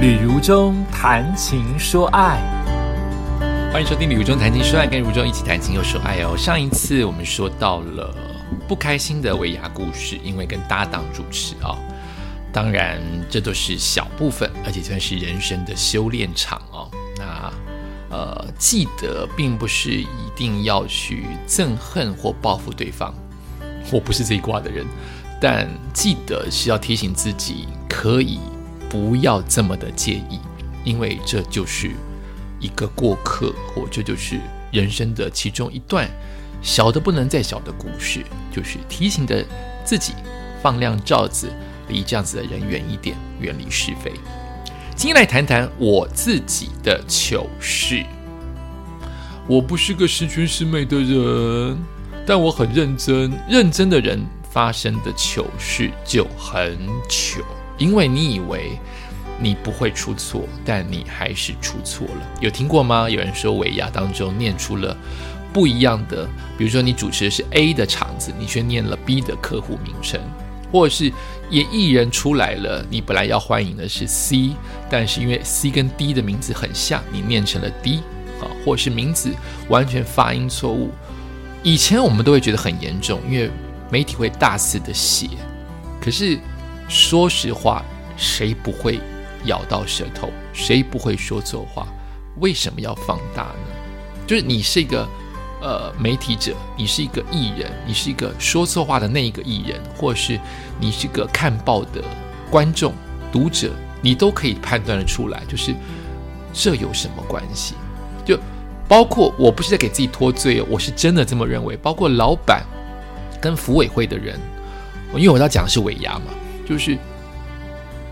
旅如中谈情说爱，欢迎收听《旅如中谈情说爱》，跟如中一起谈情又说爱哦。上一次我们说到了不开心的尾牙故事，因为跟搭档主持啊，当然这都是小部分，而且算是人生的修炼场哦。那呃，记得并不是一定要去憎恨或报复对方，我不是这一卦的人，但记得是要提醒自己可以。不要这么的介意，因为这就是一个过客，或这就是人生的其中一段小的不能再小的故事，就是提醒着自己放亮罩子，离这样子的人远一点，远离是非。今天来谈谈我自己的糗事。我不是个十全十美的人，但我很认真，认真的人发生的糗事就很糗。因为你以为你不会出错，但你还是出错了。有听过吗？有人说尾牙当中念出了不一样的，比如说你主持的是 A 的场子，你却念了 B 的客户名称，或者是也艺人出来了，你本来要欢迎的是 C，但是因为 C 跟 D 的名字很像，你念成了 D 啊，或是名字完全发音错误。以前我们都会觉得很严重，因为媒体会大肆的写，可是。说实话，谁不会咬到舌头？谁不会说错话？为什么要放大呢？就是你是一个呃媒体者，你是一个艺人，你是一个说错话的那一个艺人，或是你是个看报的观众、读者，你都可以判断的出来。就是这有什么关系？就包括我不是在给自己脱罪，我是真的这么认为。包括老板跟服委会的人，因为我要讲的是尾牙嘛。就是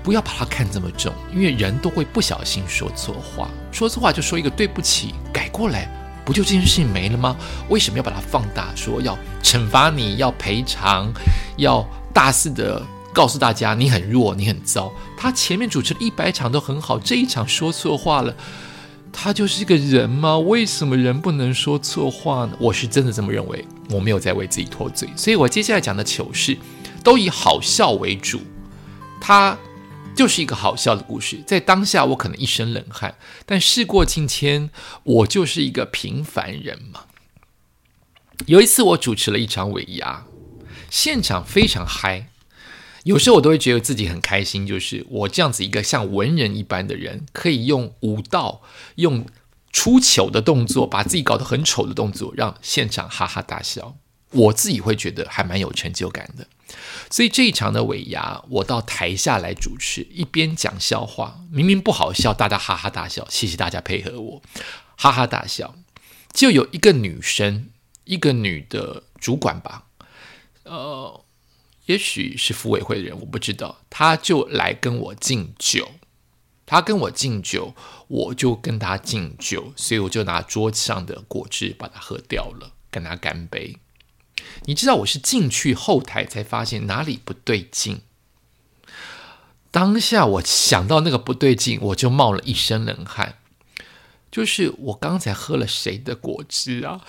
不要把它看这么重，因为人都会不小心说错话，说错话就说一个对不起，改过来，不就这件事情没了吗？为什么要把它放大，说要惩罚你，要赔偿，要大肆的告诉大家你很弱，你很糟？他前面主持了一百场都很好，这一场说错话了，他就是一个人吗？为什么人不能说错话呢？我是真的这么认为，我没有在为自己脱罪，所以我接下来讲的糗事。都以好笑为主，它就是一个好笑的故事。在当下，我可能一身冷汗，但事过境迁，我就是一个平凡人嘛。有一次，我主持了一场尾牙，现场非常嗨。有时候我都会觉得自己很开心，就是我这样子一个像文人一般的人，可以用武道、用出糗的动作，把自己搞得很丑的动作，让现场哈哈大笑。我自己会觉得还蛮有成就感的。所以这一场的尾牙，我到台下来主持，一边讲笑话，明明不好笑，大家哈哈大笑，谢谢大家配合我，哈哈大笑。就有一个女生，一个女的主管吧，呃，也许是服委会的人，我不知道，她就来跟我敬酒，她跟我敬酒，我就跟她敬酒，所以我就拿桌子上的果汁把它喝掉了，跟她干杯。你知道我是进去后台才发现哪里不对劲。当下我想到那个不对劲，我就冒了一身冷汗。就是我刚才喝了谁的果汁啊？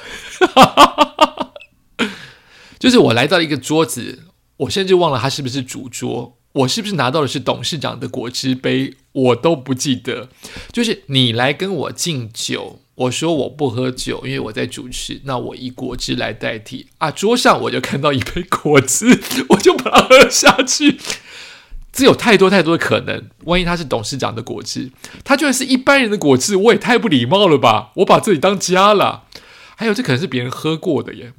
就是我来到一个桌子，我甚至忘了它是不是主桌，我是不是拿到的是董事长的果汁杯，我都不记得。就是你来跟我敬酒。我说我不喝酒，因为我在主持。那我以果汁来代替啊！桌上我就看到一杯果汁，我就把它喝下去。这有太多太多的可能。万一他是董事长的果汁，他居然是一般人的果汁，我也太不礼貌了吧！我把这里当家了。还有，这可能是别人喝过的耶，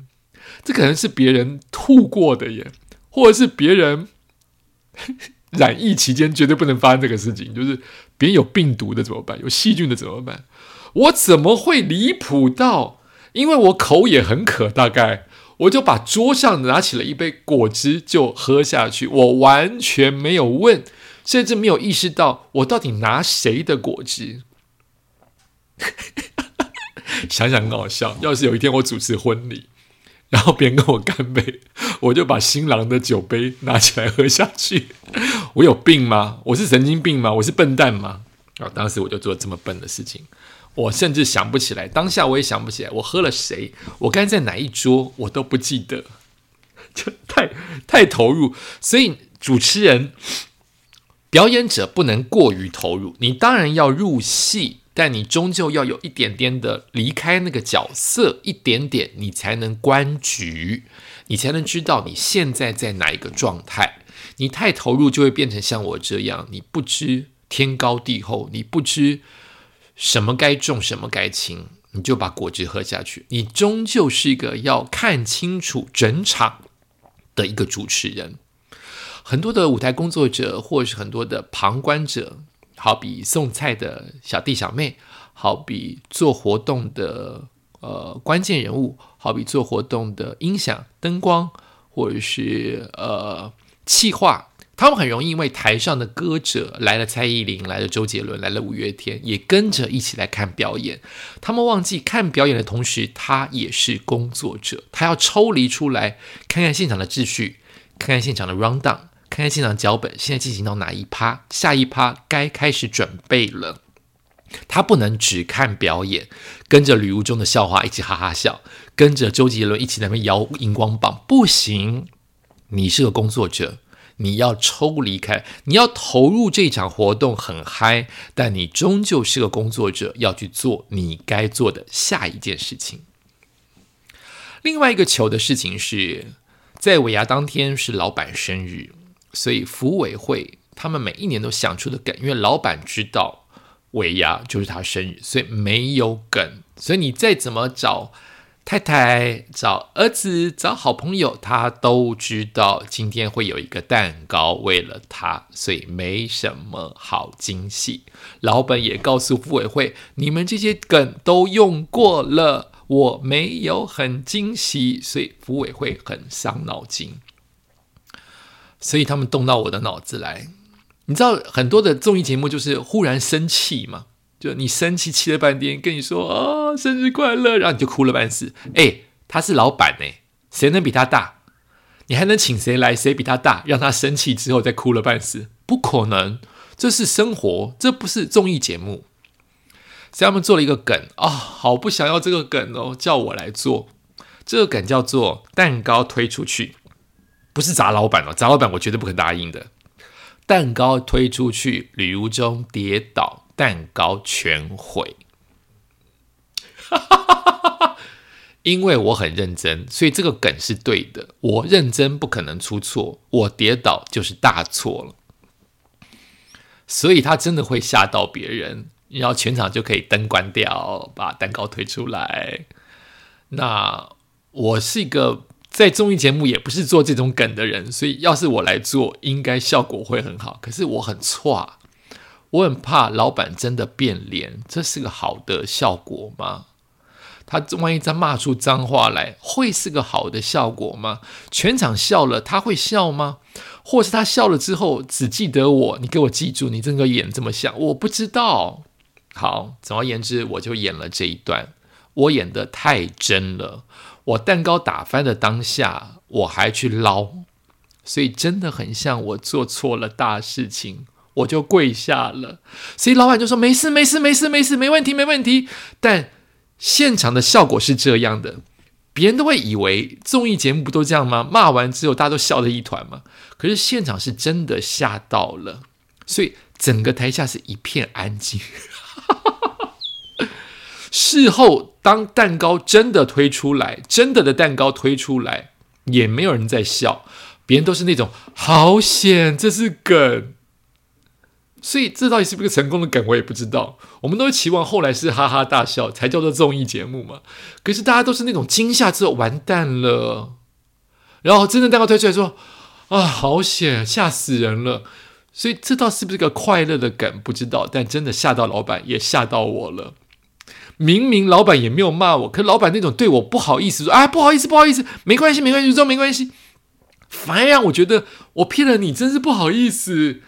这可能是别人吐过的耶，或者是别人 染疫期间绝对不能发生这个事情，就是别人有病毒的怎么办？有细菌的怎么办？我怎么会离谱到？因为我口也很渴，大概我就把桌上拿起了一杯果汁就喝下去。我完全没有问，甚至没有意识到我到底拿谁的果汁。想想很好笑。要是有一天我主持婚礼，然后别人跟我干杯，我就把新郎的酒杯拿起来喝下去。我有病吗？我是神经病吗？我是笨蛋吗？啊！当时我就做这么笨的事情。我甚至想不起来，当下我也想不起来，我喝了谁，我刚才在哪一桌，我都不记得，就太太投入。所以主持人表演者不能过于投入，你当然要入戏，但你终究要有一点点的离开那个角色一点点，你才能观局，你才能知道你现在在哪一个状态。你太投入就会变成像我这样，你不知天高地厚，你不知什么该重，什么该轻，你就把果汁喝下去。你终究是一个要看清楚整场的一个主持人。很多的舞台工作者，或是很多的旁观者，好比送菜的小弟小妹，好比做活动的呃关键人物，好比做活动的音响、灯光，或者是呃气化，他们很容易因为台上的歌者来了，蔡依林来了，周杰伦来了，五月天也跟着一起来看表演。他们忘记看表演的同时，他也是工作者，他要抽离出来，看看现场的秩序，看看现场的 round down。看看现场脚本，现在进行到哪一趴？下一趴该开始准备了。他不能只看表演，跟着吕如中的笑话一起哈哈笑，跟着周杰伦一起在那摇荧光棒，不行。你是个工作者，你要抽离开，你要投入这场活动很嗨，但你终究是个工作者，要去做你该做的下一件事情。另外一个糗的事情是在尾牙当天是老板生日。所以，服委会他们每一年都想出的梗，因为老板知道尾牙就是他生日，所以没有梗。所以你再怎么找太太、找儿子、找好朋友，他都知道今天会有一个蛋糕为了他，所以没什么好惊喜。老板也告诉服委会，你们这些梗都用过了，我没有很惊喜，所以服委会很伤脑筋。所以他们动到我的脑子来，你知道很多的综艺节目就是忽然生气嘛，就你生气气了半天，跟你说啊生日快乐，然后你就哭了半死。哎，他是老板哎，谁能比他大？你还能请谁来？谁比他大？让他生气之后再哭了半死？不可能，这是生活，这不是综艺节目。所以他们做了一个梗啊，好不想要这个梗哦，叫我来做这个梗，叫做蛋糕推出去。不是砸老板哦，砸老板我绝对不肯答应的。蛋糕推出去，吕如中跌倒，蛋糕全毁。因为我很认真，所以这个梗是对的。我认真不可能出错，我跌倒就是大错了。所以他真的会吓到别人，然后全场就可以灯关掉，把蛋糕推出来。那我是一个。在综艺节目也不是做这种梗的人，所以要是我来做，应该效果会很好。可是我很错，我很怕老板真的变脸，这是个好的效果吗？他万一再骂出脏话来，会是个好的效果吗？全场笑了，他会笑吗？或是他笑了之后只记得我？你给我记住，你这个演这么像，我不知道。好，总而言之，我就演了这一段，我演的太真了。我蛋糕打翻的当下，我还去捞，所以真的很像我做错了大事情，我就跪下了。所以老板就说：“没事，没事，没事，没事，没问题，没问题。”但现场的效果是这样的，别人都会以为综艺节目不都这样吗？骂完之后大家都笑得一团吗？可是现场是真的吓到了，所以整个台下是一片安静。事后。当蛋糕真的推出来，真的的蛋糕推出来，也没有人在笑，别人都是那种好险，这是梗。所以这到底是不是个成功的梗，我也不知道。我们都期望后来是哈哈大笑才叫做综艺节目嘛？可是大家都是那种惊吓之后完蛋了，然后真的蛋糕推出来说啊，好险，吓死人了。所以这倒是不是个快乐的梗，不知道。但真的吓到老板，也吓到我了。明明老板也没有骂我，可老板那种对我不好意思说：“啊，不好意思，不好意思，没关系，没关系，说没关系。”反而让我觉得我骗了你，真是不好意思。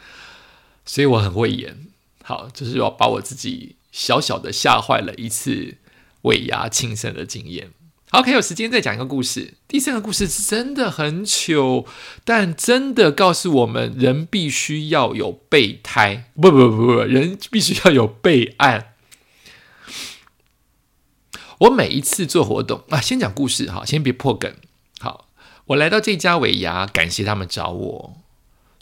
所以我很会演，好，就是要把我自己小小的吓坏了一次尾牙庆生的经验。OK，有时间再讲一个故事。第三个故事是真的很糗，但真的告诉我们，人必须要有备胎，不不不不，人必须要有备案。我每一次做活动啊，先讲故事哈，先别破梗。好，我来到这家尾牙，感谢他们找我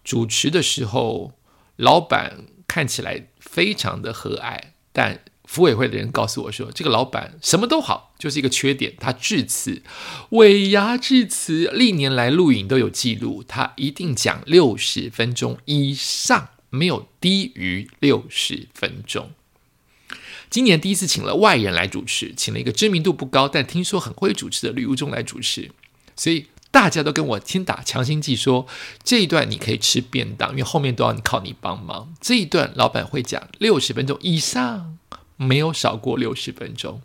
主持的时候，老板看起来非常的和蔼，但服委会的人告诉我说，这个老板什么都好，就是一个缺点，他致辞尾牙致辞，历年来录影都有记录，他一定讲六十分钟以上，没有低于六十分钟。今年第一次请了外人来主持，请了一个知名度不高但听说很会主持的吕无中来主持，所以大家都跟我先打强心剂，说这一段你可以吃便当，因为后面都要靠你帮忙。这一段老板会讲六十分钟以上，没有少过六十分钟。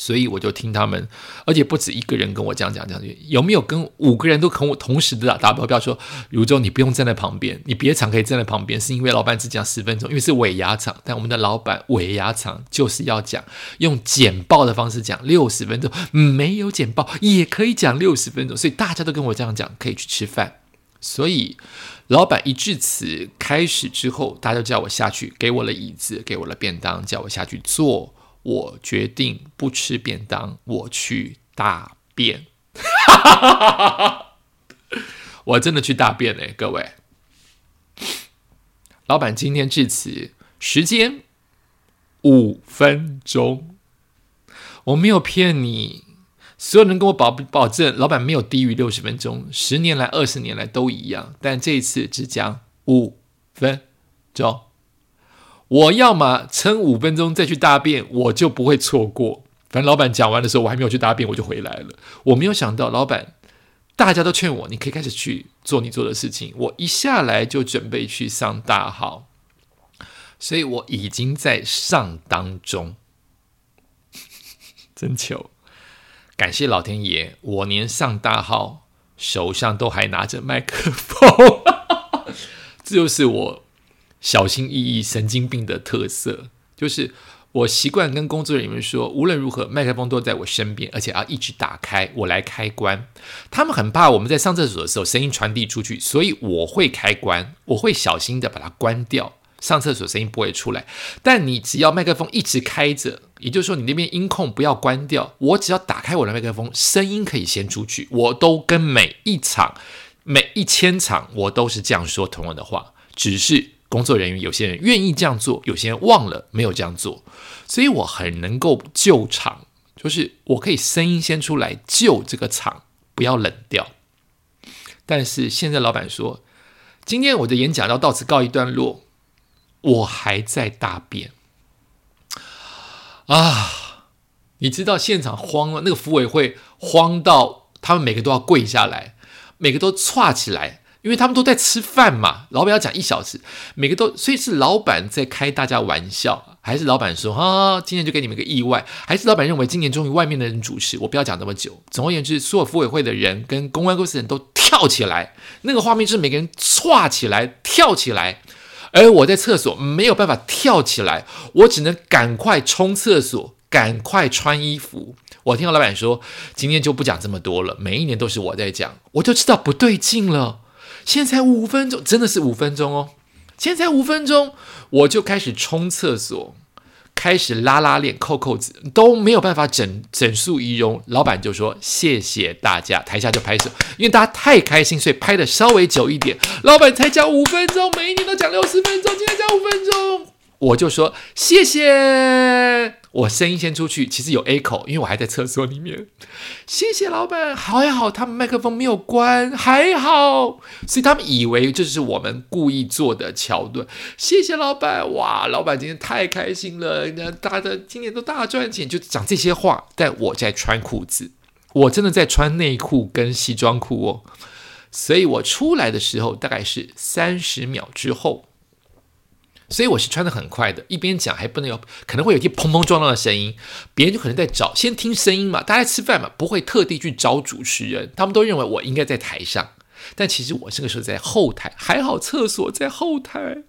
所以我就听他们，而且不止一个人跟我这样讲讲，有没有跟五个人都跟我同时的打打标说，如中你不用站在旁边，你别场可以站在旁边，是因为老板只讲十分钟，因为是尾牙场，但我们的老板尾牙场就是要讲用简报的方式讲六十分钟，没有简报也可以讲六十分钟，所以大家都跟我这样讲，可以去吃饭。所以老板一致辞开始之后，大家就叫我下去，给我了椅子，给我了便当，叫我下去坐。我决定不吃便当，我去大便。我真的去大便嘞，各位。老板今天致辞时间五分钟，我没有骗你，所有人跟我保保证，老板没有低于六十分钟，十年来、二十年来都一样，但这一次只讲五分钟。我要么撑五分钟再去大便，我就不会错过。反正老板讲完的时候，我还没有去大便，我就回来了。我没有想到，老板大家都劝我，你可以开始去做你做的事情。我一下来就准备去上大号，所以我已经在上当中。真糗！感谢老天爷，我连上大号手上都还拿着麦克风，这就是我。小心翼翼、神经病的特色，就是我习惯跟工作人员说，无论如何，麦克风都在我身边，而且要一直打开，我来开关。他们很怕我们在上厕所的时候声音传递出去，所以我会开关，我会小心的把它关掉，上厕所声音不会出来。但你只要麦克风一直开着，也就是说你那边音控不要关掉，我只要打开我的麦克风，声音可以先出去。我都跟每一场、每一千场，我都是这样说同样的话，只是。工作人员有些人愿意这样做，有些人忘了没有这样做，所以我很能够救场，就是我可以声音先出来救这个场，不要冷掉。但是现在老板说，今天我的演讲要到此告一段落，我还在大便啊！你知道现场慌了，那个服委会慌到他们每个都要跪下来，每个都歘起来。因为他们都在吃饭嘛，老板要讲一小时，每个都，所以是老板在开大家玩笑，还是老板说啊，今天就给你们个意外，还是老板认为今年终于外面的人主持，我不要讲那么久。总而言之，所有服委会的人跟公关公司人都跳起来，那个画面是每个人歘起来跳起来，而我在厕所没有办法跳起来，我只能赶快冲厕所，赶快穿衣服。我听到老板说，今天就不讲这么多了，每一年都是我在讲，我就知道不对劲了。现在才五分钟，真的是五分钟哦！现在才五分钟，我就开始冲厕所，开始拉拉链、扣扣子，都没有办法整整肃仪容。老板就说：“谢谢大家。”台下就拍手，因为大家太开心，所以拍的稍微久一点。老板才讲五分钟，每一年都讲六十分钟，今天讲五分钟。我就说谢谢，我声音先出去，其实有 A 口，因为我还在厕所里面。谢谢老板，还好他们麦克风没有关，还好，所以他们以为这是我们故意做的桥段。谢谢老板，哇，老板今天太开心了，那大的今年都大赚钱，就讲这些话。但我在穿裤子，我真的在穿内裤跟西装裤哦，所以我出来的时候大概是三十秒之后。所以我是穿的很快的，一边讲还不能有可能会有一些砰砰撞撞的声音，别人就可能在找先听声音嘛，大家吃饭嘛，不会特地去找主持人，他们都认为我应该在台上，但其实我这个时候在后台，还好厕所在后台，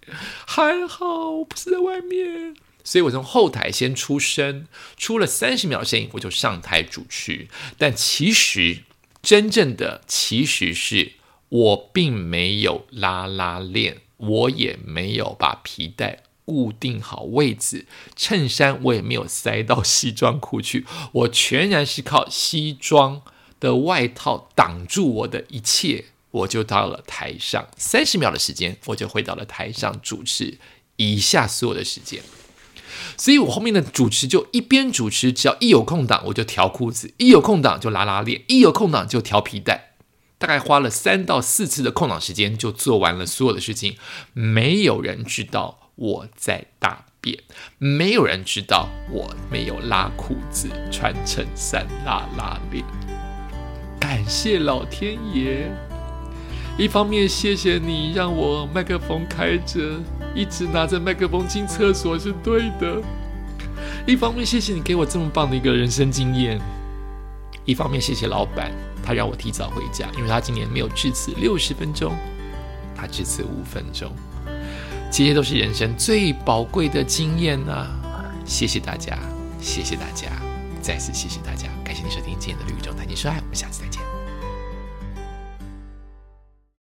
还好不是在外面，所以我从后台先出声，出了三十秒声音，我就上台主持，但其实真正的其实是我并没有拉拉链。我也没有把皮带固定好位置，衬衫我也没有塞到西装裤去，我全然是靠西装的外套挡住我的一切，我就到了台上，三十秒的时间，我就回到了台上主持以下所有的时间。所以我后面的主持就一边主持，只要一有空档我就调裤子，一有空档就拉拉链，一有空档就调皮带。大概花了三到四次的空档时间，就做完了所有的事情。没有人知道我在大便，没有人知道我没有拉裤子、穿衬衫、拉拉链。感谢老天爷，一方面谢谢你让我麦克风开着，一直拿着麦克风进厕所是对的；一方面谢谢你给我这么棒的一个人生经验；一方面谢谢老板。他让我提早回家，因为他今年没有致辞六十分钟，他致辞五分钟，这些都是人生最宝贵的经验呐！谢谢大家，谢谢大家，再次谢谢大家，感谢您收听今天的绿洲谈情说爱，我们下次再见。